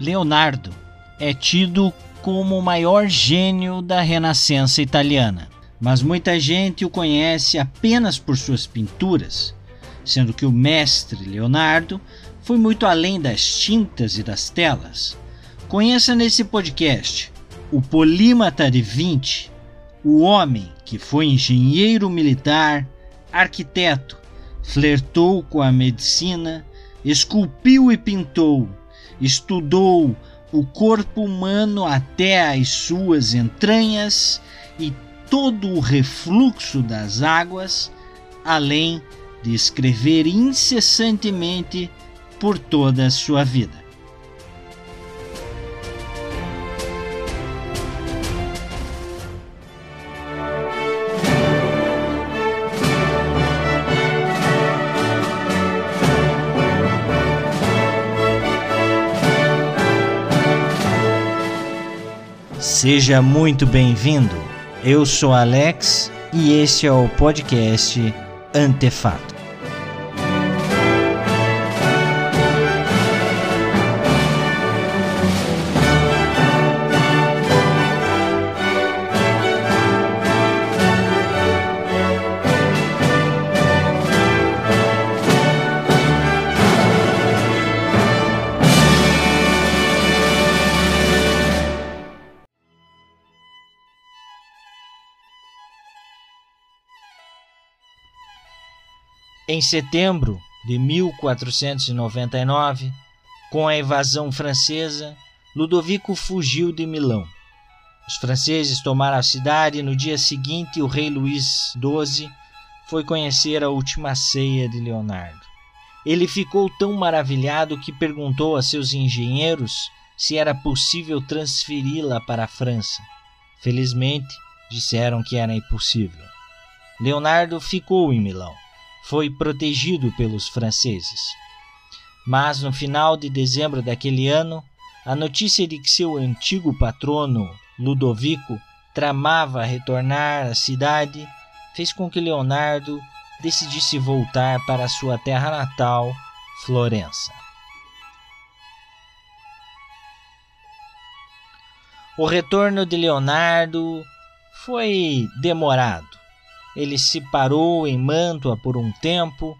Leonardo é tido como o maior gênio da Renascença italiana, mas muita gente o conhece apenas por suas pinturas, sendo que o mestre Leonardo foi muito além das tintas e das telas. Conheça nesse podcast o Polímata de Vinci, o homem que foi engenheiro militar, arquiteto, flertou com a medicina, esculpiu e pintou, estudou o corpo humano até as suas entranhas e todo o refluxo das águas, além de escrever incessantemente por toda a sua vida. Seja muito bem-vindo. Eu sou Alex e este é o podcast Antefato. Em setembro de 1499, com a invasão francesa, Ludovico fugiu de Milão. Os franceses tomaram a cidade e no dia seguinte o rei Luís XII foi conhecer a última ceia de Leonardo. Ele ficou tão maravilhado que perguntou a seus engenheiros se era possível transferi-la para a França. Felizmente, disseram que era impossível. Leonardo ficou em Milão foi protegido pelos franceses. Mas no final de dezembro daquele ano, a notícia de que seu antigo patrono, Ludovico, tramava retornar à cidade fez com que Leonardo decidisse voltar para sua terra natal, Florença. O retorno de Leonardo foi demorado ele se parou em Mantua por um tempo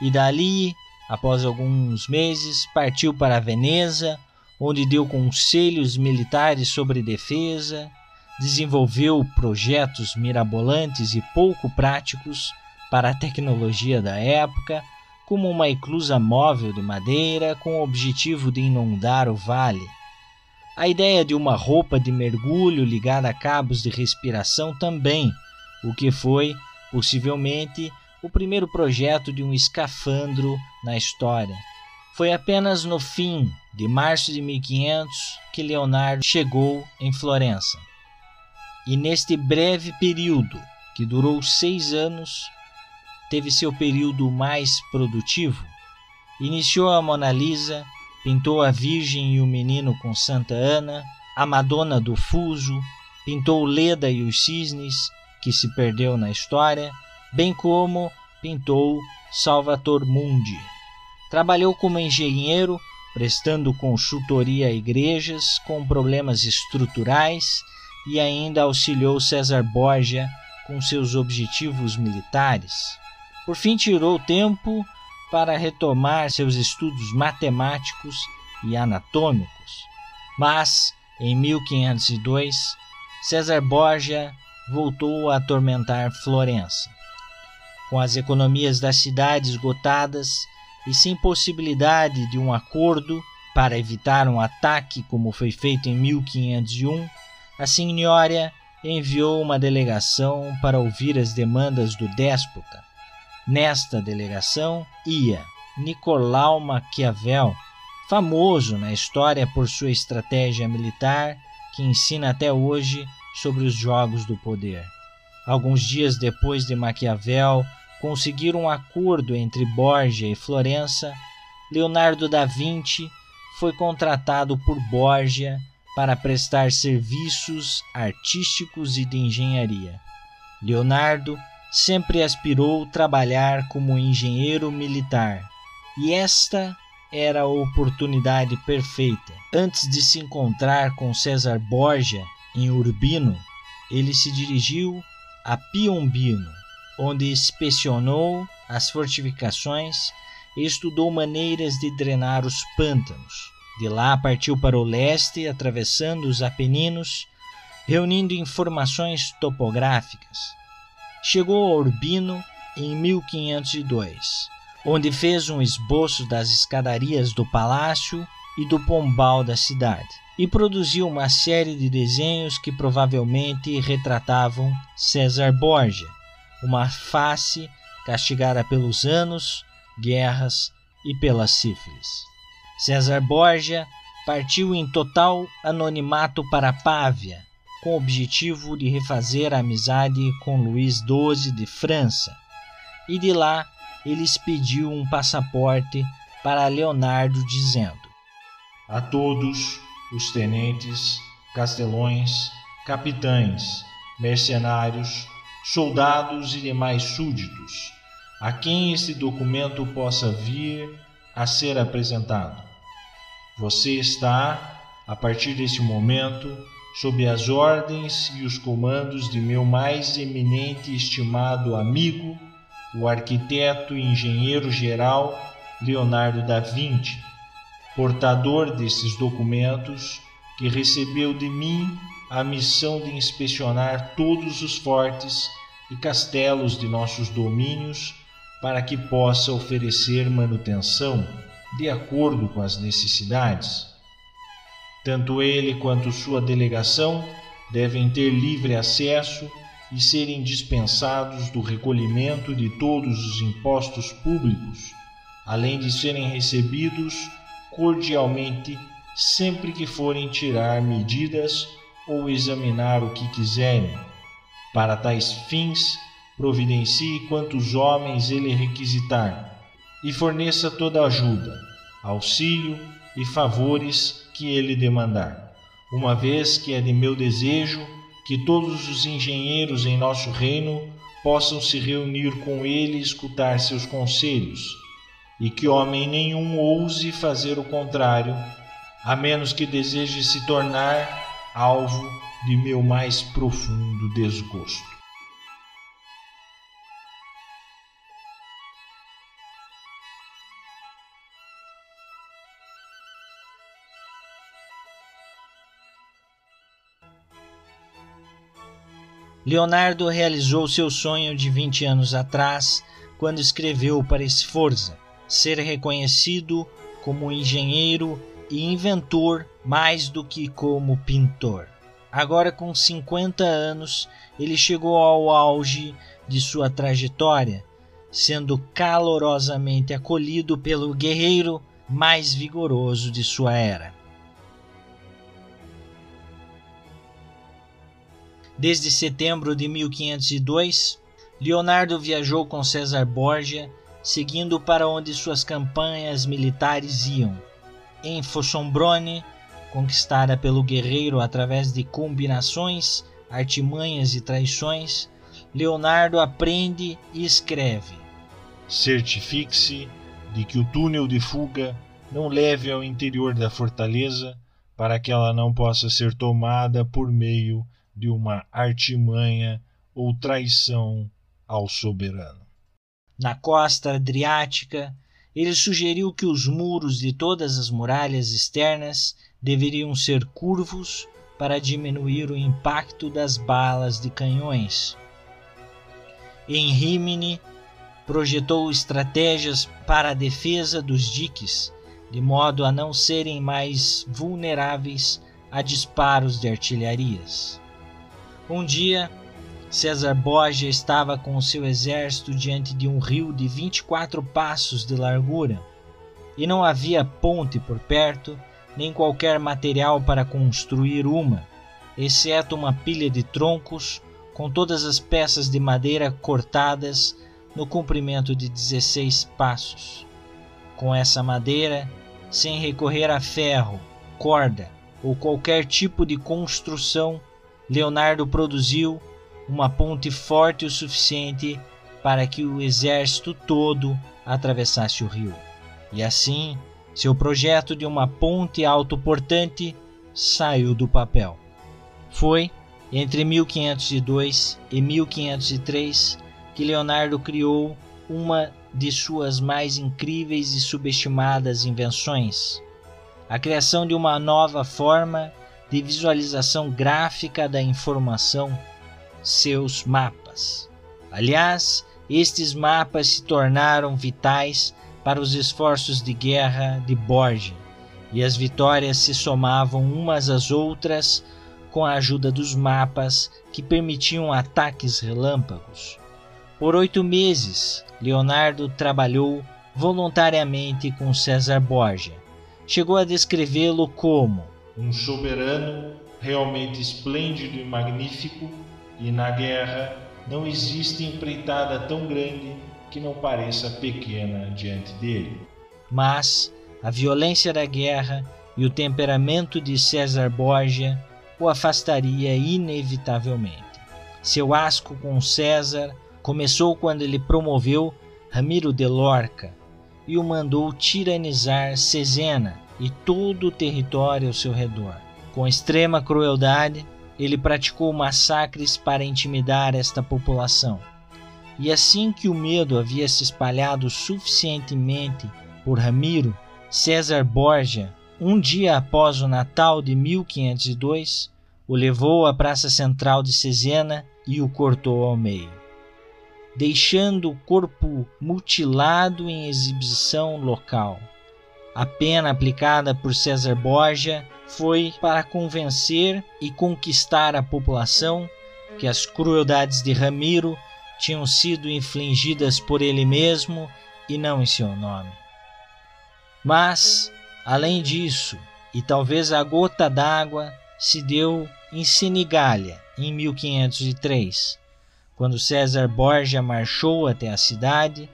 e dali, após alguns meses, partiu para Veneza, onde deu conselhos militares sobre defesa, desenvolveu projetos mirabolantes e pouco práticos para a tecnologia da época, como uma eclusa móvel de madeira com o objetivo de inundar o vale. A ideia de uma roupa de mergulho ligada a cabos de respiração também o que foi, possivelmente, o primeiro projeto de um escafandro na história. Foi apenas no fim de março de 1500 que Leonardo chegou em Florença. E neste breve período, que durou seis anos, teve seu período mais produtivo. Iniciou a Mona Lisa, pintou a Virgem e o Menino com Santa Ana, a Madonna do Fuso, pintou Leda e os Cisnes, que se perdeu na história, bem como pintou Salvator Mundi. Trabalhou como engenheiro, prestando consultoria a igrejas com problemas estruturais e ainda auxiliou César Borgia com seus objetivos militares. Por fim, tirou tempo para retomar seus estudos matemáticos e anatômicos. Mas, em 1502, César Borgia voltou a atormentar Florença. Com as economias da cidade esgotadas e sem possibilidade de um acordo para evitar um ataque como foi feito em 1501, a senhora enviou uma delegação para ouvir as demandas do déspota. Nesta delegação ia Nicolau Maquiavel, famoso na história por sua estratégia militar, que ensina até hoje sobre os jogos do poder. Alguns dias depois de Maquiavel conseguir um acordo entre Borgia e Florença, Leonardo da Vinci foi contratado por Borgia para prestar serviços artísticos e de engenharia. Leonardo sempre aspirou trabalhar como engenheiro militar, e esta era a oportunidade perfeita. Antes de se encontrar com César Borgia em Urbino, ele se dirigiu a Piombino, onde inspecionou as fortificações e estudou maneiras de drenar os pântanos. De lá partiu para o leste, atravessando os Apeninos, reunindo informações topográficas. Chegou a Urbino em 1502, onde fez um esboço das escadarias do palácio e do pombal da cidade, e produziu uma série de desenhos que provavelmente retratavam César Borgia, uma face castigada pelos anos, guerras e pela sífilis. César Borgia partiu em total anonimato para Pávia, com o objetivo de refazer a amizade com Luís XII de França, e de lá ele expediu um passaporte para Leonardo, dizendo: A todos os tenentes, castelões, capitães, mercenários, soldados e demais súditos, a quem este documento possa vir a ser apresentado. Você está, a partir deste momento, sob as ordens e os comandos de meu mais eminente e estimado amigo, o arquiteto e engenheiro geral Leonardo da Vinci, portador desses documentos, que recebeu de mim a missão de inspecionar todos os fortes e castelos de nossos domínios para que possa oferecer manutenção de acordo com as necessidades. Tanto ele quanto sua delegação devem ter livre acesso e serem dispensados do recolhimento de todos os impostos públicos, além de serem recebidos cordialmente sempre que forem tirar medidas ou examinar o que quiserem. Para tais fins, providencie quantos homens ele requisitar e forneça toda ajuda, auxílio e favores que ele demandar, uma vez que é de meu desejo que todos os engenheiros em nosso reino possam se reunir com ele e escutar seus conselhos, e que homem nenhum ouse fazer o contrário, a menos que deseje se tornar alvo de meu mais profundo desgosto. Leonardo realizou seu sonho de 20 anos atrás quando escreveu para Sforza ser reconhecido como engenheiro e inventor mais do que como pintor. Agora, com 50 anos, ele chegou ao auge de sua trajetória, sendo calorosamente acolhido pelo guerreiro mais vigoroso de sua era. Desde setembro de 1502, Leonardo viajou com César Borgia, seguindo para onde suas campanhas militares iam. Em Fossombrone, conquistada pelo guerreiro através de combinações, artimanhas e traições, Leonardo aprende e escreve: Certifique-se de que o túnel de fuga não leve ao interior da fortaleza, para que ela não possa ser tomada por meio de uma artimanha ou traição ao soberano. Na costa adriática, ele sugeriu que os muros de todas as muralhas externas deveriam ser curvos para diminuir o impacto das balas de canhões. Em Rimini, projetou estratégias para a defesa dos diques, de modo a não serem mais vulneráveis a disparos de artilharias. Um dia, César Borgia estava com o seu exército diante de um rio de 24 passos de largura e não havia ponte por perto nem qualquer material para construir uma, exceto uma pilha de troncos com todas as peças de madeira cortadas no comprimento de 16 passos. Com essa madeira, sem recorrer a ferro, corda ou qualquer tipo de construção, Leonardo produziu uma ponte forte o suficiente para que o exército todo atravessasse o rio. E assim Seu projeto de uma ponte autoportante saiu do papel. Foi entre 1502 e 1503 que Leonardo criou uma de suas mais incríveis e subestimadas invenções, a criação de uma nova forma de visualização gráfica da informação, seus mapas. Aliás, estes mapas se tornaram vitais para os esforços de guerra de Borgia, e as vitórias se somavam umas às outras com a ajuda dos mapas que permitiam ataques relâmpagos. Por oito meses, Leonardo trabalhou voluntariamente com César Borgia. Chegou a descrevê-lo como um soberano realmente esplêndido e magnífico, e na guerra não existe empreitada tão grande que não pareça pequena diante dele. Mas a violência da guerra e o temperamento de César Borgia o afastaria inevitavelmente. Seu asco com César começou quando ele promoveu Ramiro de Lorca e o mandou tiranizar Cesena e todo o território ao seu redor. Com extrema crueldade, ele praticou massacres para intimidar esta população. E assim que o medo havia se espalhado suficientemente por Ramiro, César Borgia um dia após o Natal de 1502, o levou à praça central de Cesena e o cortou ao meio, deixando o corpo mutilado em exibição local. A pena aplicada por César Borgia foi para convencer e conquistar a população que as crueldades de Ramiro tinham sido infligidas por ele mesmo e não em seu nome. Mas Além disso, e talvez a gota d'água se deu em Senigália, em 1503, quando César Borgia marchou até a cidade,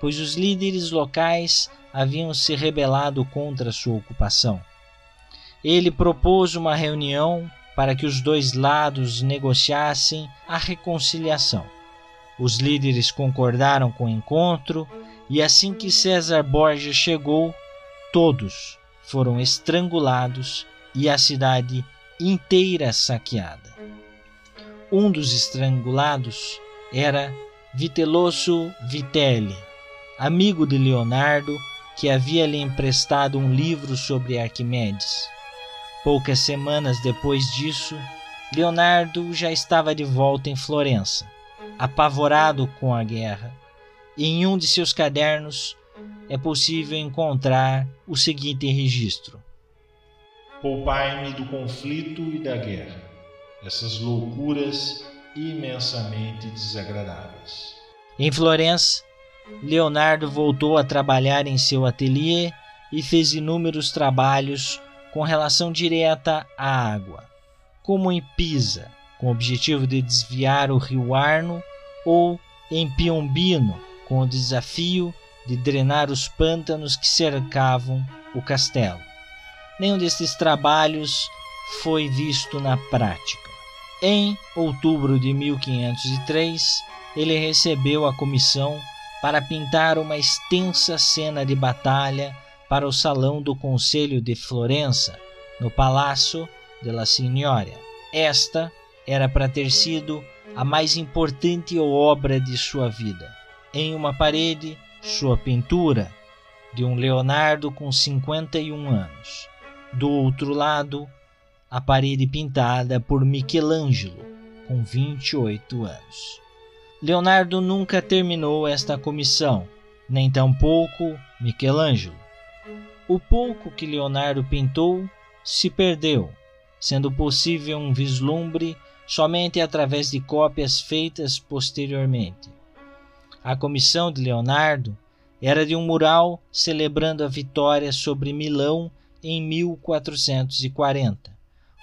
pois os líderes locais haviam se rebelado contra sua ocupação. Ele propôs uma reunião para que os dois lados negociassem a reconciliação. Os líderes concordaram com o encontro e assim que César Borgia chegou, Todos foram estrangulados e a cidade inteira saqueada. Um dos estrangulados era Viteloso Vitelli, amigo de Leonardo, que havia lhe emprestado um livro sobre Arquimedes. Poucas semanas depois disso, Leonardo já estava de volta em Florença, apavorado com a guerra, e em um de seus cadernos é possível encontrar o seguinte registro: Poupai-me do conflito e da guerra, essas loucuras imensamente desagradáveis. Em Florença, Leonardo voltou a trabalhar em seu ateliê e fez inúmeros trabalhos com relação direta à água, como em Pisa, com o objetivo de desviar o rio Arno, ou em Piombino, com o desafio de drenar os pântanos que cercavam o castelo. Nenhum destes trabalhos foi visto na prática. Em outubro de 1503, ele recebeu a comissão para pintar uma extensa cena de batalha para o salão do Conselho de Florença, no Palácio della Signoria. Esta era para ter sido a mais importante obra de sua vida. Em uma parede sua pintura de um Leonardo com 51 anos. Do outro lado, a parede pintada por Michelangelo, com 28 anos. Leonardo nunca terminou esta comissão, nem tampouco Michelangelo. O pouco que Leonardo pintou se perdeu, sendo possível um vislumbre somente através de cópias feitas posteriormente. A comissão de Leonardo era de um mural celebrando a vitória sobre Milão em 1440,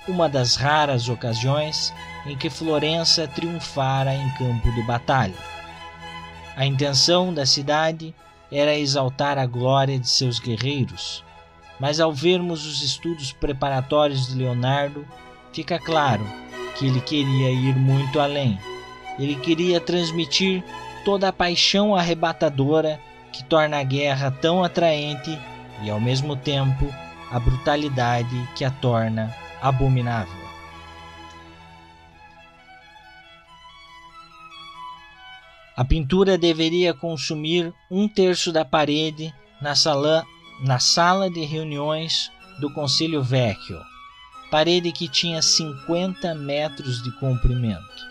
uma das raras ocasiões em que Florença triunfara em campo de batalha. A intenção da cidade era exaltar a glória de seus guerreiros, mas ao vermos os estudos preparatórios de Leonardo, fica claro que ele queria ir muito além. Ele queria transmitir toda a paixão arrebatadora que torna a guerra tão atraente e ao mesmo tempo a brutalidade que a torna abominável. A pintura deveria consumir um terço da parede na sala, na sala de reuniões do Conselho Vecchio, parede que tinha 50 metros de comprimento.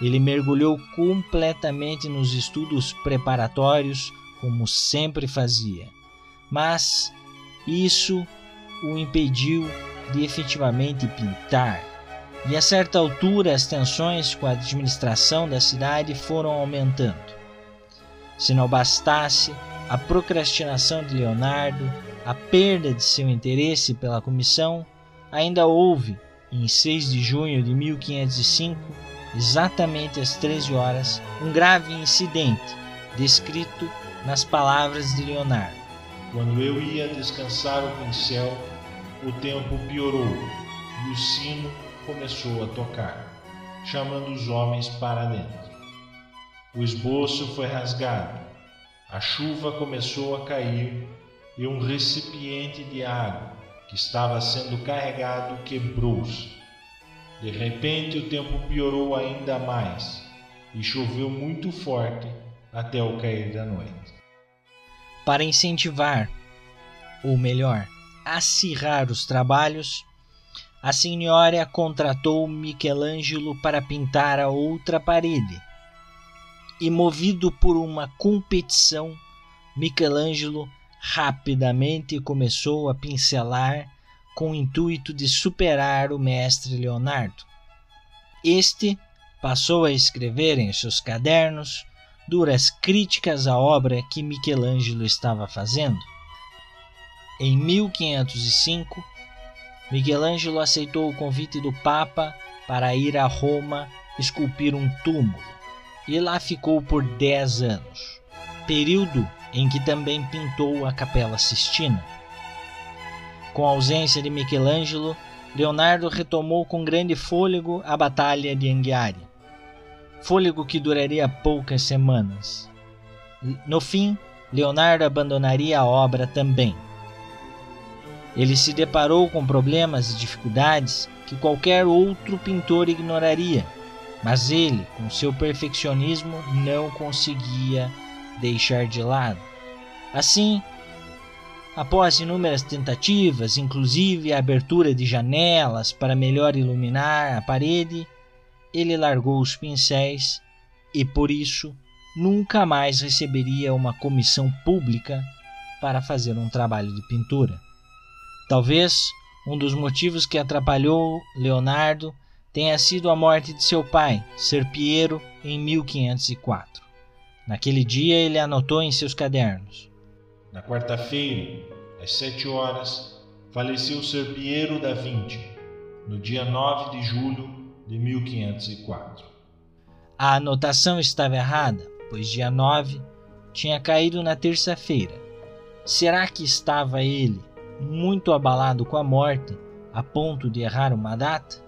Ele mergulhou completamente nos estudos preparatórios, como sempre fazia, mas isso o impediu de efetivamente pintar. E a certa altura as tensões com a administração da cidade foram aumentando. Se não bastasse a procrastinação de Leonardo, a perda de seu interesse pela comissão, ainda houve, em 6 de junho de 1505, exatamente às 13 horas, um grave incidente descrito nas palavras de Leonardo. Quando eu ia descansar o pincel, o tempo piorou e o sino começou a tocar, chamando os homens para dentro. O esboço foi rasgado, a chuva começou a cair e um recipiente de água que estava sendo carregado quebrou-se. De repente o tempo piorou ainda mais e choveu muito forte até o cair da noite. Para incentivar, ou melhor, acirrar os trabalhos, a senhora contratou Michelangelo para pintar a outra parede. E movido por uma competição, Michelangelo rapidamente começou a pincelar com o intuito de superar o mestre Leonardo. Este passou a escrever em seus cadernos duras críticas à obra que Michelangelo estava fazendo. Em 1505, Michelangelo aceitou o convite do Papa para ir a Roma esculpir um túmulo e lá ficou por dez anos, período em que também pintou a Capela Sistina. Com a ausência de Michelangelo, Leonardo retomou com grande fôlego a Batalha de Anghiari. Fôlego que duraria poucas semanas. No fim, Leonardo abandonaria a obra também. Ele se deparou com problemas e dificuldades que qualquer outro pintor ignoraria, mas ele, com seu perfeccionismo, não conseguia deixar de lado. Assim, após inúmeras tentativas, inclusive a abertura de janelas para melhor iluminar a parede, ele largou os pincéis e por isso nunca mais receberia uma comissão pública para fazer um trabalho de pintura. Talvez um dos motivos que atrapalhou Leonardo tenha sido a morte de seu pai, Ser Piero, em 1504. Naquele dia ele anotou em seus cadernos: Na quarta-feira, às sete horas, faleceu Ser Piero da Vinci, no dia 9 de julho de 1504. A anotação estava errada, pois dia 9 tinha caído na terça-feira. Será que estava ele muito abalado com a morte a ponto de errar uma data?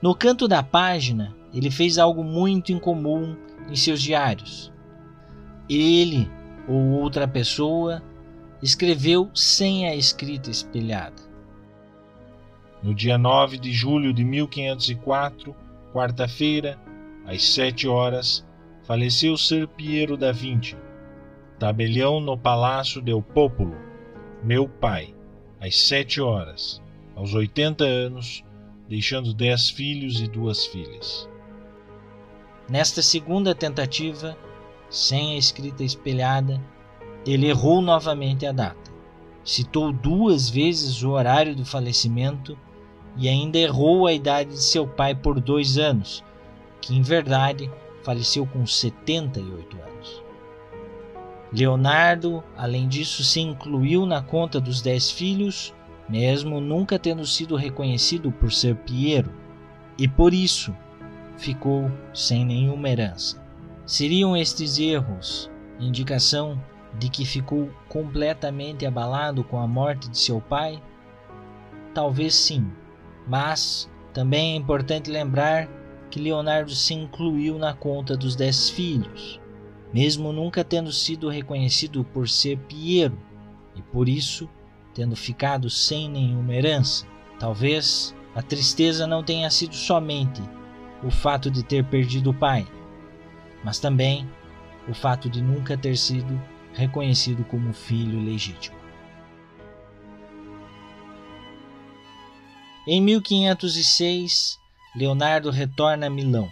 No canto da página, ele fez algo muito incomum em seus diários ele ou outra pessoa escreveu sem a escrita espelhada. No dia 9 de julho de 1504, quarta-feira, às sete horas, faleceu Ser Piero da Vinci, tabelião no Palácio del Popolo, meu pai, às sete horas, aos 80 anos, deixando dez filhos e duas filhas. Nesta segunda tentativa, sem a escrita espelhada, ele errou novamente a data. Citou duas vezes o horário do falecimento e ainda errou a idade de seu pai por dois anos, que em verdade faleceu com 78 anos. Leonardo, além disso, se incluiu na conta dos dez filhos, mesmo nunca tendo sido reconhecido por ser Piero, e por isso ficou sem nenhuma herança. Seriam estes erros indicação de que ficou completamente abalado com a morte de seu pai? Talvez sim, mas também é importante lembrar que Leonardo se incluiu na conta dos dez filhos, mesmo nunca tendo sido reconhecido por ser Piero, e por isso tendo ficado sem nenhuma herança. Talvez a tristeza não tenha sido somente o fato de ter perdido o pai, mas também o fato de nunca ter sido reconhecido como filho legítimo. Em 1506, Leonardo retorna a Milão.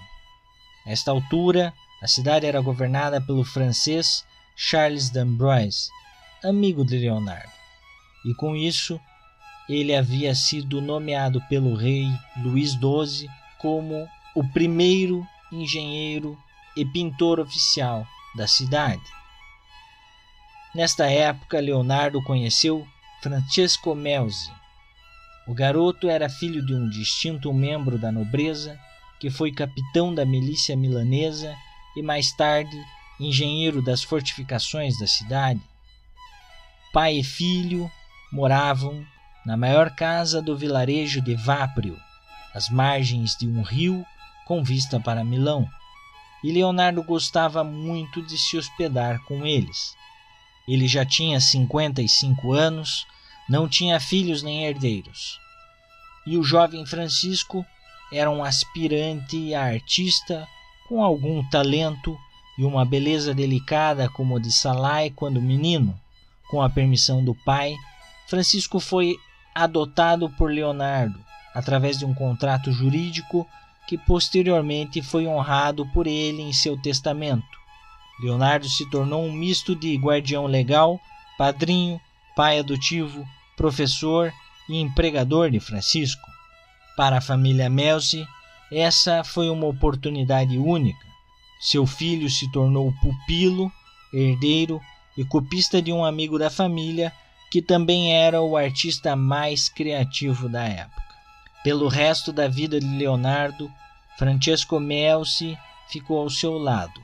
Esta altura, a cidade era governada pelo francês Charles d'Ambrose, amigo de Leonardo, e com isso ele havia sido nomeado pelo rei Luís XII como o primeiro engenheiro e pintor oficial da cidade. Nesta época, Leonardo conheceu Francesco Melzi. O garoto era filho de um distinto membro da nobreza que foi capitão da milícia milanesa e mais tarde engenheiro das fortificações da cidade. Pai e filho moravam na maior casa do vilarejo de Váprio, às margens de um rio com vista para Milão, e Leonardo gostava muito de se hospedar com eles. Ele já tinha 55 anos, não tinha filhos nem herdeiros. E o jovem Francisco era um aspirante a artista com algum talento e uma beleza delicada como a de Salai quando menino. Com a permissão do pai, Francisco foi adotado por Leonardo através de um contrato jurídico que posteriormente foi honrado por ele em seu testamento. Leonardo se tornou um misto de guardião legal, padrinho, pai adotivo, professor e empregador de Francisco. Para a família Melzi, essa foi uma oportunidade única. Seu filho se tornou pupilo, herdeiro e copista de um amigo da família que também era o artista mais criativo da época. Pelo resto da vida de Leonardo, Francesco Melzi ficou ao seu lado.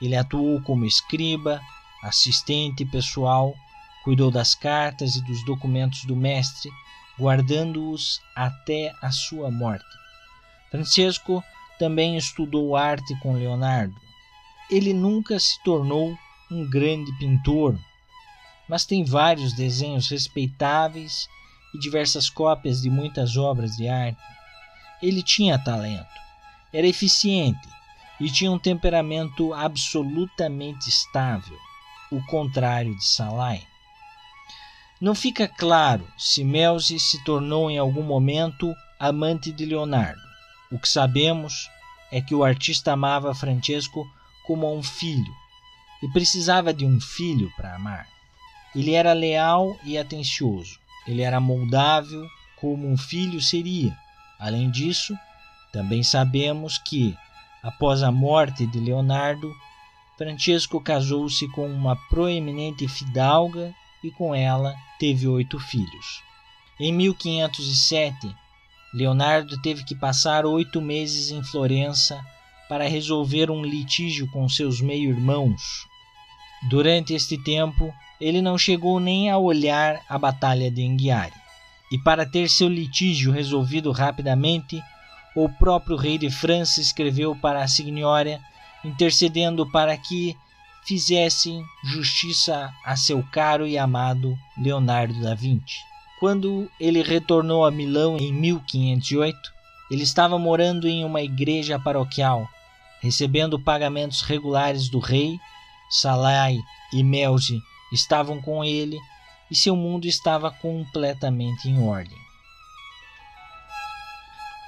Ele atuou como escriba, assistente pessoal, cuidou das cartas e dos documentos do mestre, guardando-os até a sua morte. Francesco também estudou arte com Leonardo. Ele nunca se tornou um grande pintor, mas tem vários desenhos respeitáveis e diversas cópias de muitas obras de arte. Ele tinha talento, era eficiente e tinha um temperamento absolutamente estável, o contrário de Salai. Não fica claro se Melzi se tornou em algum momento amante de Leonardo. O que sabemos é que o artista amava Francesco como um filho e precisava de um filho para amar. Ele era leal e atencioso. Ele era moldável como um filho seria. Além disso, também sabemos que, após a morte de Leonardo, Francesco casou-se com uma proeminente fidalga e com ela teve oito filhos. Em 1507, Leonardo teve que passar oito meses em Florença para resolver um litígio com seus meio-irmãos. Durante este tempo, ele não chegou nem a olhar a Batalha de Enguiari. E para ter seu litígio resolvido rapidamente, o próprio rei de França escreveu para a Signoria, intercedendo para que fizessem justiça a seu caro e amado Leonardo da Vinci. Quando ele retornou a Milão em 1508, ele estava morando em uma igreja paroquial, recebendo pagamentos regulares do rei, Salai e Melzi estavam com ele e seu mundo estava completamente em ordem.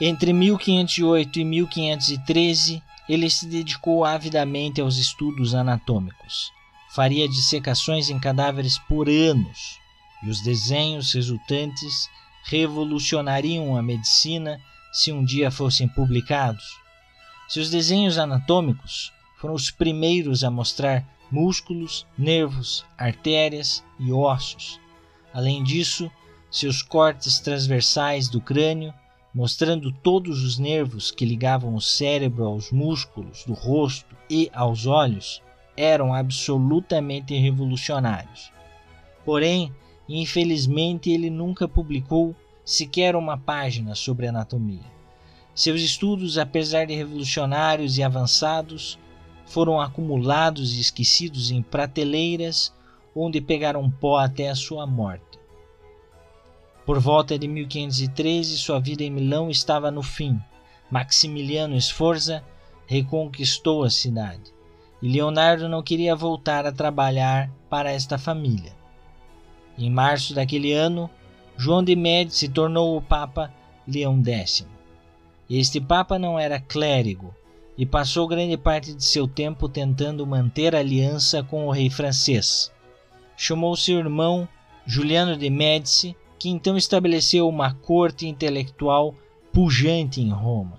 Entre 1508 e 1513, ele se dedicou avidamente aos estudos anatômicos. Faria dissecações em cadáveres por anos, e os desenhos resultantes revolucionariam a medicina se um dia fossem publicados. Seus desenhos anatômicos foram os primeiros a mostrar músculos, nervos, artérias e ossos. Além disso, seus cortes transversais do crânio, mostrando todos os nervos que ligavam o cérebro aos músculos do rosto e aos olhos, eram absolutamente revolucionários. Porém, infelizmente, ele nunca publicou sequer uma página sobre anatomia. Seus estudos, apesar de revolucionários e avançados, foram acumulados e esquecidos em prateleiras onde pegaram pó até a sua morte. Por volta de 1513, sua vida em Milão estava no fim. Maximiliano Sforza reconquistou a cidade e Leonardo não queria voltar a trabalhar para esta família. Em março daquele ano, João de Médici se tornou o Papa Leão X. Este Papa não era clérigo e passou grande parte de seu tempo tentando manter aliança com o rei francês. Chamou seu irmão Juliano de Médici, que então estabeleceu uma corte intelectual pujante em Roma,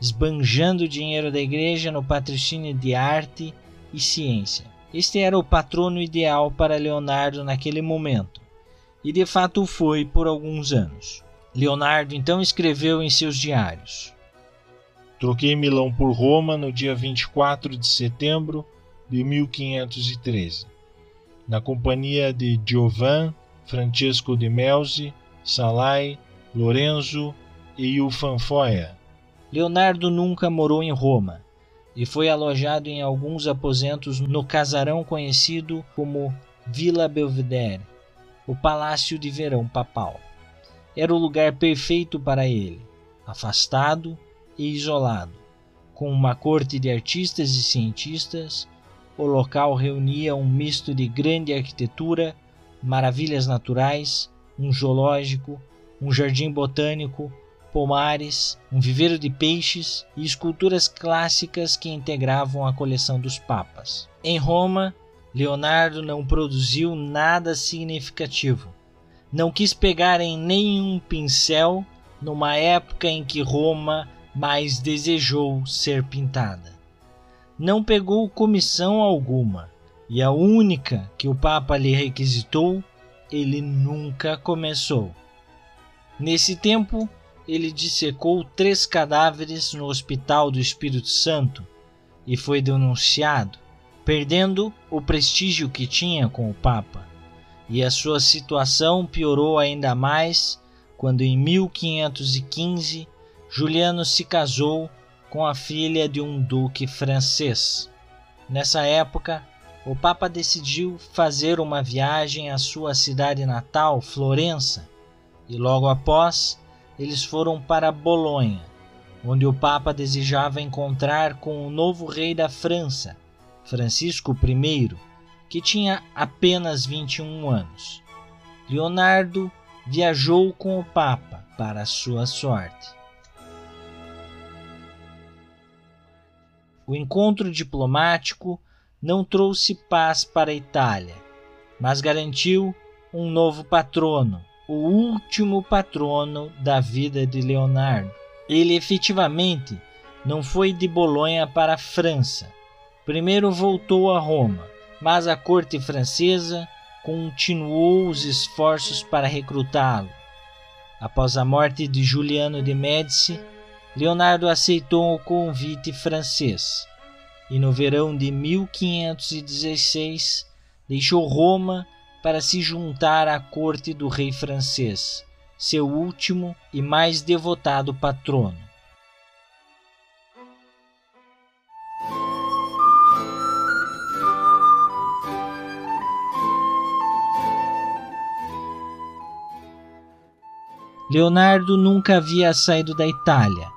esbanjando o dinheiro da igreja no patrocínio de arte e ciência. Este era o patrono ideal para Leonardo naquele momento, e de fato foi por alguns anos. Leonardo então escreveu em seus diários: Troquei Milão por Roma no dia 24 de setembro de 1513, na companhia de Giovan, Francesco de Melzi, Salai, Lorenzo e Ilfanfoia. Leonardo nunca morou em Roma e foi alojado em alguns aposentos no casarão conhecido como Villa Belvedere, o palácio de verão papal. Era o lugar perfeito para ele, afastado e isolado. Com uma corte de artistas e cientistas, o local reunia um misto de grande arquitetura, maravilhas naturais, um zoológico, um jardim botânico, pomares, um viveiro de peixes e esculturas clássicas que integravam a coleção dos papas. Em Roma, Leonardo não produziu nada significativo. Não quis pegar em nenhum pincel numa época em que Roma mais desejou ser pintada. Não pegou comissão alguma, e a única que o Papa lhe requisitou, ele nunca começou. Nesse tempo, ele dissecou três cadáveres no Hospital do Espírito Santo e foi denunciado, perdendo o prestígio que tinha com o Papa. E a sua situação piorou ainda mais quando, em 1515, Juliano se casou com a filha de um duque francês. Nessa época, o Papa decidiu fazer uma viagem à sua cidade natal, Florença, e logo após eles foram para Bolonha, onde o Papa desejava encontrar com o novo rei da França, Francisco I, que tinha apenas 21 anos. Leonardo viajou com o Papa para sua sorte. O encontro diplomático não trouxe paz para a Itália, mas garantiu um novo patrono, o último patrono da vida de Leonardo. Ele efetivamente não foi de Bolonha para a França. Primeiro voltou a Roma, mas a corte francesa continuou os esforços para recrutá-lo. Após a morte de Juliano de Médici, Leonardo aceitou o convite francês e no verão de 1516 deixou Roma para se juntar à corte do rei francês, seu último e mais devotado patrono. Leonardo nunca havia saído da Itália.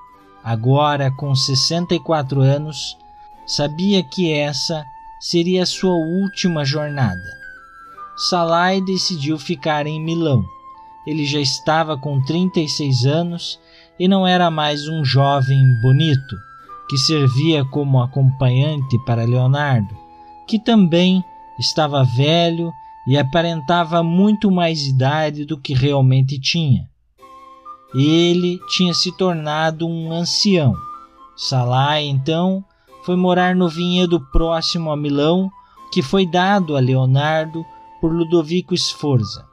Agora, com 64 anos, sabia que essa seria sua última jornada. Salai decidiu ficar em Milão. Ele já estava com 36 anos e não era mais um jovem bonito que servia como acompanhante para Leonardo, que também estava velho e aparentava muito mais idade do que realmente tinha. Ele tinha se tornado um ancião. Salai, então, foi morar no vinhedo próximo a Milão, que foi dado a Leonardo por Ludovico Sforza.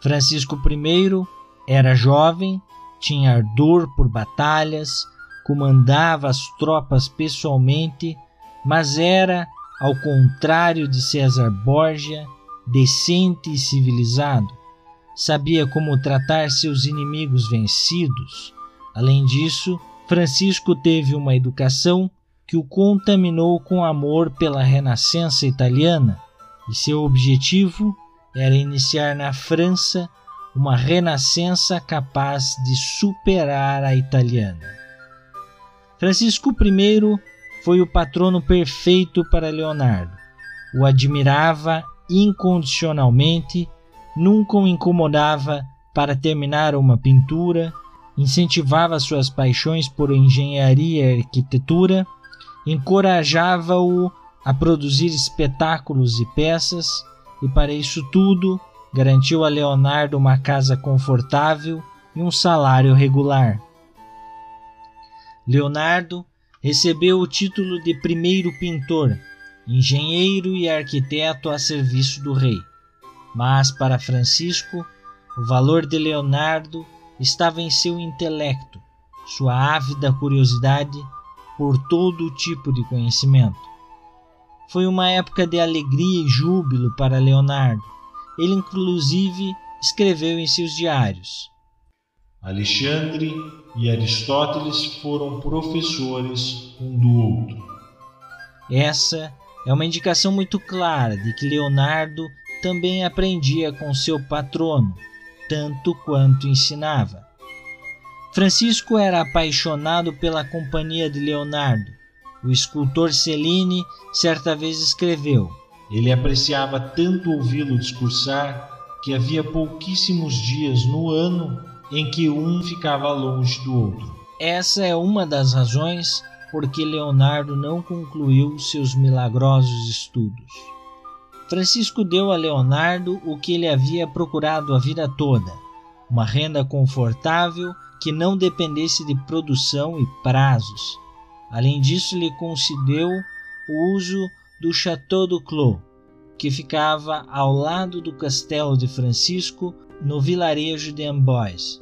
Francisco I era jovem, tinha ardor por batalhas, comandava as tropas pessoalmente, mas era, ao contrário de César Borgia, decente e civilizado. Sabia como tratar seus inimigos vencidos. Além disso, Francisco teve uma educação que o contaminou com amor pela renascença italiana e seu objetivo era iniciar na França uma renascença capaz de superar a italiana. Francisco I foi o patrono perfeito para Leonardo. O admirava incondicionalmente, nunca o incomodava para terminar uma pintura, incentivava suas paixões por engenharia e arquitetura, encorajava-o a produzir espetáculos e peças, e para isso tudo garantiu a Leonardo uma casa confortável e um salário regular. Leonardo recebeu o título de primeiro pintor, engenheiro e arquiteto a serviço do rei. Mas para Francisco, o valor de Leonardo estava em seu intelecto, sua ávida curiosidade por todo tipo de conhecimento. Foi uma época de alegria e júbilo para Leonardo. Ele, inclusive, escreveu em seus diários: Alexandre e Aristóteles foram professores um do outro. Essa é uma indicação muito clara de que Leonardo também aprendia com seu patrono, tanto quanto ensinava. Francisco era apaixonado pela companhia de Leonardo o escultor Cellini certa vez escreveu: Ele apreciava tanto ouvi-lo discursar que havia pouquíssimos dias no ano em que um ficava longe do outro. Essa é uma das razões por que Leonardo não concluiu seus milagrosos estudos. Francisco deu a Leonardo o que ele havia procurado a vida toda: uma renda confortável que não dependesse de produção e prazos Além disso, lhe concedeu o uso do Château do Clos, que ficava ao lado do castelo de Francisco, no vilarejo de Amboise.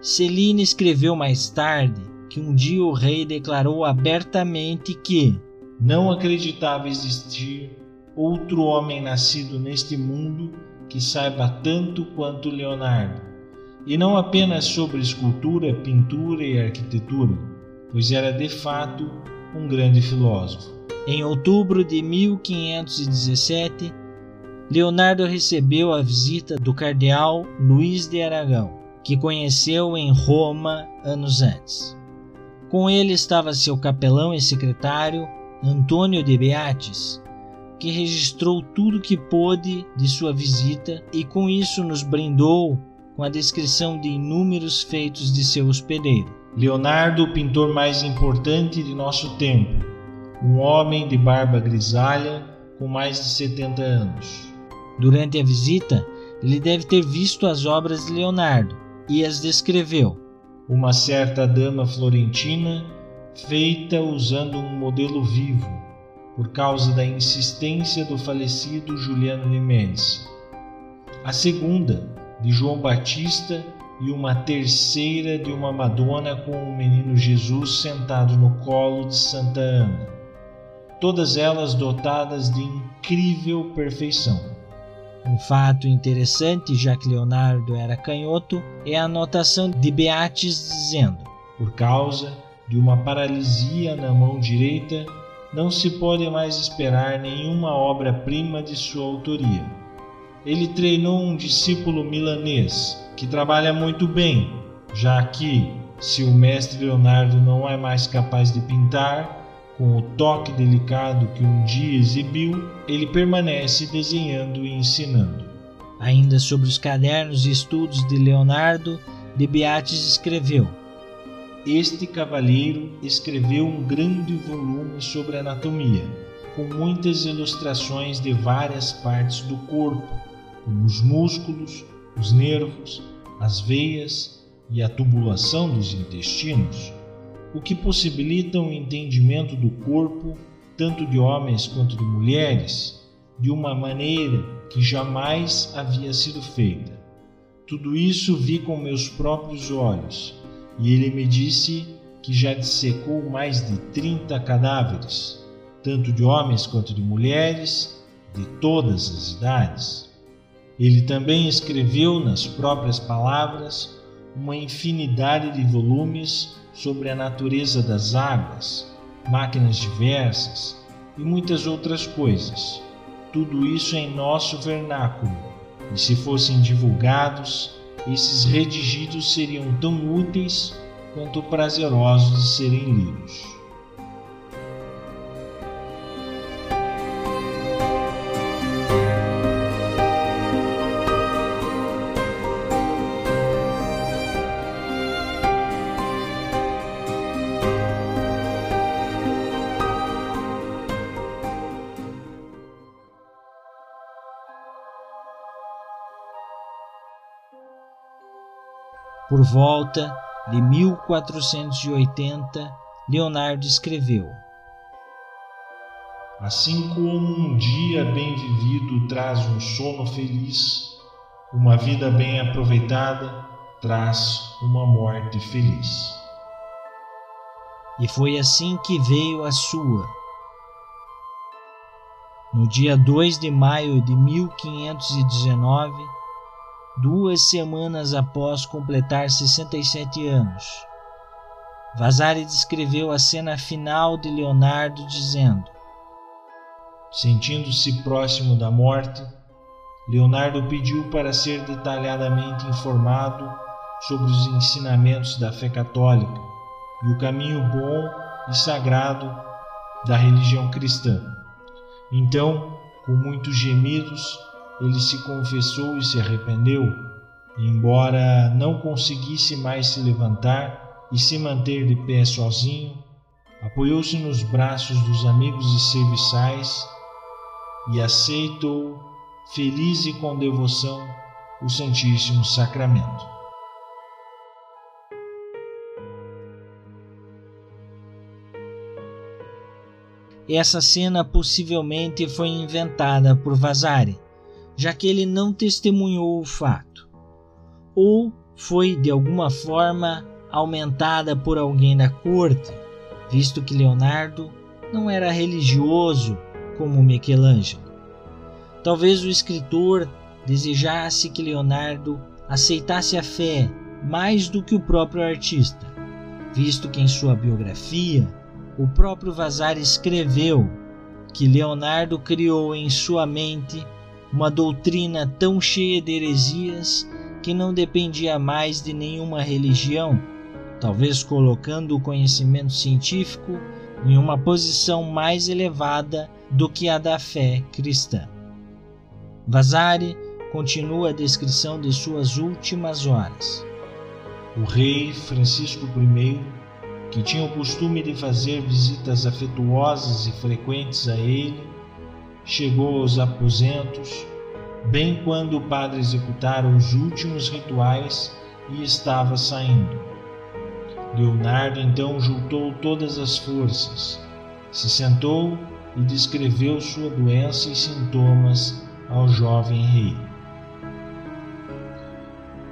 Celine escreveu mais tarde que um dia o rei declarou abertamente que não acreditava existir outro homem nascido neste mundo que saiba tanto quanto Leonardo, e não apenas sobre escultura, pintura e arquitetura, pois era de fato um grande filósofo. Em outubro de 1517, Leonardo recebeu a visita do cardeal Luís de Aragão, que conheceu em Roma anos antes. Com ele estava seu capelão e secretário, Antônio de Beatis, que registrou tudo que pôde de sua visita e com isso nos brindou com a descrição de inúmeros feitos de seu hospedeiro. Leonardo, o pintor mais importante de nosso tempo, um homem de barba grisalha com mais de 70 anos. Durante a visita, ele deve ter visto as obras de Leonardo e as descreveu. Uma certa dama florentina feita usando um modelo vivo, por causa da insistência do falecido Juliano de Médici. A segunda, de João Batista e uma terceira de uma Madonna com o menino Jesus sentado no colo de Santa Ana, todas elas dotadas de incrível perfeição. Um fato interessante, já que Leonardo era canhoto, é a anotação de Beates dizendo: Por causa de uma paralisia na mão direita, não se pode mais esperar nenhuma obra-prima de sua autoria. Ele treinou um discípulo milanês, que trabalha muito bem, já que, se o mestre Leonardo não é mais capaz de pintar, com o toque delicado que um dia exibiu, ele permanece desenhando e ensinando. Ainda sobre os cadernos e estudos de Leonardo, de Beatis escreveu: Este cavalheiro escreveu um grande volume sobre anatomia, com muitas ilustrações de várias partes do corpo, como os músculos, os nervos, as veias e a tubulação dos intestinos, o que possibilita um entendimento do corpo, tanto de homens quanto de mulheres, de uma maneira que jamais havia sido feita. Tudo isso vi com meus próprios olhos, e ele me disse que já dissecou mais de 30 cadáveres, tanto de homens quanto de mulheres, de todas as idades. Ele também escreveu, nas próprias palavras, uma infinidade de volumes sobre a natureza das águas, máquinas diversas e muitas outras coisas. tudo isso em nosso vernáculo, e se fossem divulgados, esses redigidos seriam tão úteis quanto prazerosos de serem lidos. Por volta de 1480, Leonardo escreveu: Assim como um dia bem vivido traz um sono feliz, uma vida bem aproveitada traz uma morte feliz. E foi assim que veio a sua. No dia 2 de maio de 1519, duas semanas após completar 67 anos. Vasari descreveu a cena final de Leonardo dizendo: Sentindo-se próximo da morte, Leonardo pediu para ser detalhadamente informado sobre os ensinamentos da fé católica e o caminho bom e sagrado da religião cristã. Então, com muitos gemidos, ele se confessou e se arrependeu, embora não conseguisse mais se levantar e se manter de pé sozinho, apoiou-se nos braços dos amigos e serviçais e aceitou, feliz e com devoção, o Santíssimo Sacramento. Essa cena possivelmente foi inventada por Vasari já que ele não testemunhou o fato, ou foi de alguma forma aumentada por alguém da corte, visto que Leonardo não era religioso como Michelangelo. Talvez o escritor desejasse que Leonardo aceitasse a fé mais do que o próprio artista, visto que em sua biografia o próprio Vasari escreveu que Leonardo criou em sua mente uma doutrina tão cheia de heresias que não dependia mais de nenhuma religião, talvez colocando o conhecimento científico em uma posição mais elevada do que a da fé cristã. Vasari continua a descrição de suas últimas horas. O rei Francisco I, que tinha o costume de fazer visitas afetuosas e frequentes a ele, chegou aos aposentos, bem quando o padre executara os últimos rituais e estava saindo. Leonardo então juntou todas as forças, se sentou e descreveu sua doença e sintomas ao jovem rei.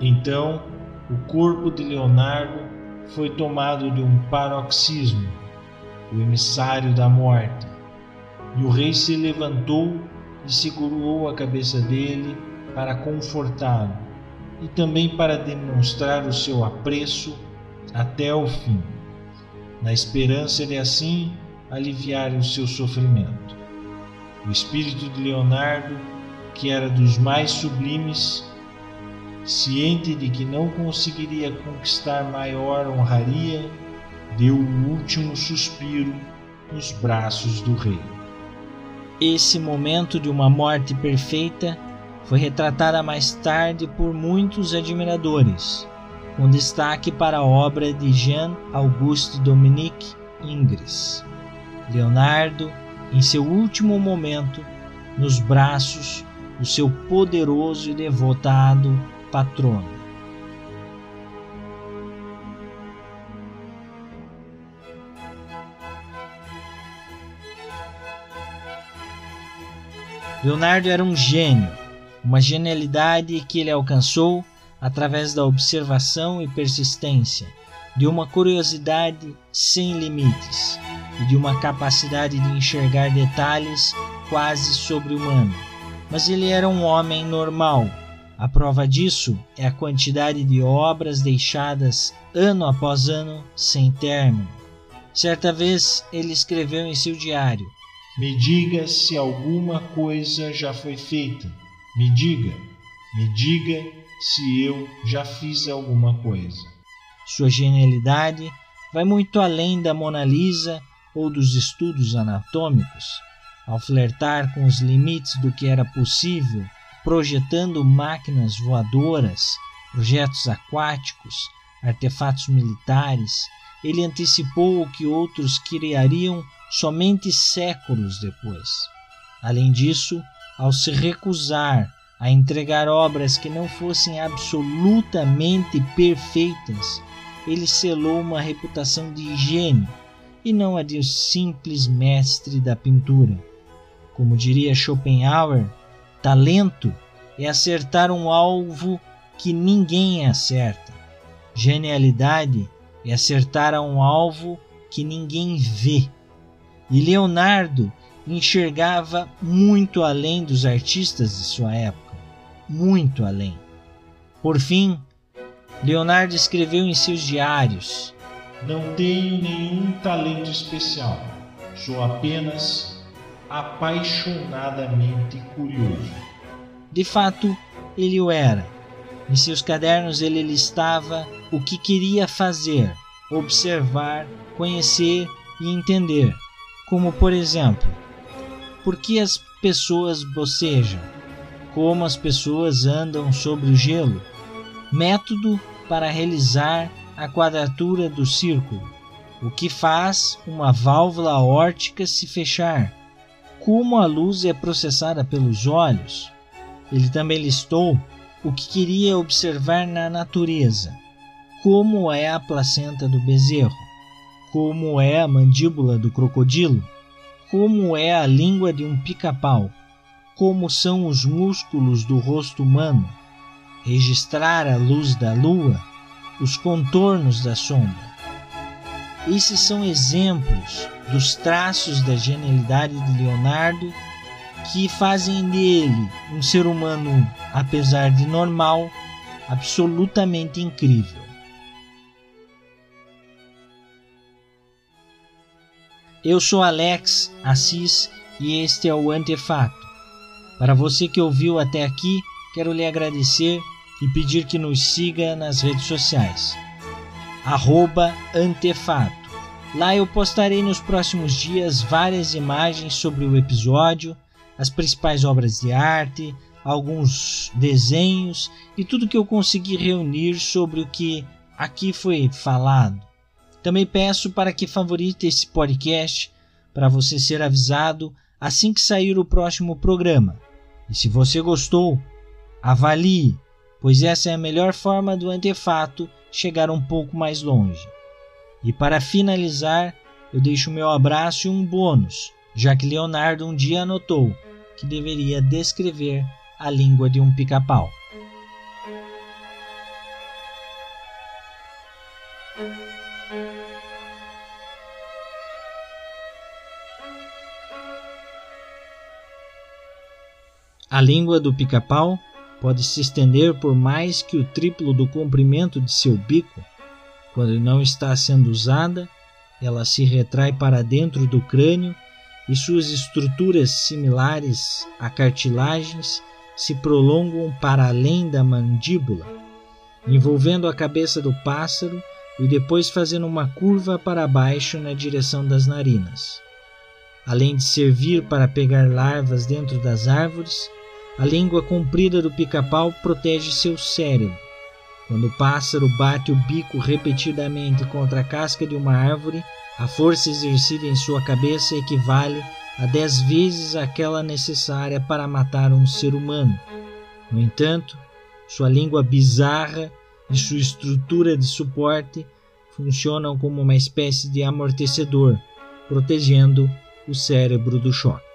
Então, o corpo de Leonardo foi tomado de um paroxismo, o emissário da morte, e o rei se levantou e segurou a cabeça dele para confortá-lo e também para demonstrar o seu apreço até o fim, na esperança de assim aliviar o seu sofrimento. O espírito de Leonardo, que era dos mais sublimes, ciente de que não conseguiria conquistar maior honraria, deu o último suspiro nos braços do rei. Esse momento de uma morte perfeita foi retratada mais tarde por muitos admiradores, com destaque para a obra de Jean-Auguste Dominique Ingres. Leonardo, em seu último momento, nos braços do seu poderoso e devotado patrono. Leonardo era um gênio, uma genialidade que ele alcançou através da observação e persistência, de uma curiosidade sem limites e de uma capacidade de enxergar detalhes quase sobre-humana. Mas ele era um homem normal. A prova disso é a quantidade de obras deixadas ano após ano sem término. Certa vez ele escreveu em seu diário: Me diga se alguma coisa já foi feita. Me diga, me diga se eu já fiz alguma coisa. Sua genialidade vai muito além da Mona Lisa ou dos estudos anatômicos, ao flertar com os limites do que era possível, projetando máquinas voadoras, projetos aquáticos, artefatos militares, ele antecipou o que outros criariam somente séculos depois. Além disso, ao se recusar a entregar obras que não fossem absolutamente perfeitas, ele selou uma reputação de gênio e não a de um simples mestre da pintura. Como diria Schopenhauer, talento é acertar um alvo que ninguém acerta. Genialidade é acertar a um alvo que ninguém vê. E Leonardo enxergava muito além dos artistas de sua época, muito além. Por fim, Leonardo escreveu em seus diários: Não tenho nenhum talento especial, sou apenas apaixonadamente curioso. De fato, ele o era. Em seus cadernos ele listava o que queria fazer, observar, conhecer e entender. Como, por exemplo, por que as pessoas bocejam, como as pessoas andam sobre o gelo, método para realizar a quadratura do círculo, o que faz uma válvula aórtica se fechar, como a luz é processada pelos olhos. Ele também listou o que queria observar na natureza, como é a placenta do bezerro, como é a mandíbula do crocodilo, como é a língua de um pica-pau, como são os músculos do rosto humano, registrar a luz da lua, os contornos da sombra. Esses são exemplos dos traços da genialidade de Leonardo que fazem dele um ser humano, apesar de normal, absolutamente incrível. Eu sou Alex Assis e este é o Antefato. Para você que ouviu até aqui, quero lhe agradecer e pedir que nos siga nas redes sociais. Antefato. Lá eu postarei nos próximos dias várias imagens sobre o episódio, as principais obras de arte, alguns desenhos e tudo que eu consegui reunir sobre o que aqui foi falado. Também peço para que favorite esse podcast para você ser avisado assim que sair o próximo programa. E se você gostou, avalie, pois essa é a melhor forma do antefato chegar um pouco mais longe. E para finalizar, eu deixo meu abraço e um bônus, já que Leonardo um dia anotou que deveria descrever a língua de um pica-pau. A língua do pica-pau pode se estender por mais que o triplo do comprimento de seu bico. Quando não está sendo usada, ela se retrai para dentro do crânio e suas estruturas similares a cartilagens se prolongam para além da mandíbula, envolvendo a cabeça do pássaro e depois fazendo uma curva para baixo na direção das narinas. Além de servir para pegar larvas dentro das árvores, a língua comprida do pica-pau protege seu cérebro. Quando o pássaro bate o bico repetidamente contra a casca de uma árvore, a força exercida em sua cabeça equivale a dez vezes aquela necessária para matar um ser humano. No entanto, sua língua bizarra e sua estrutura de suporte funcionam como uma espécie de amortecedor, protegendo o cérebro do choque.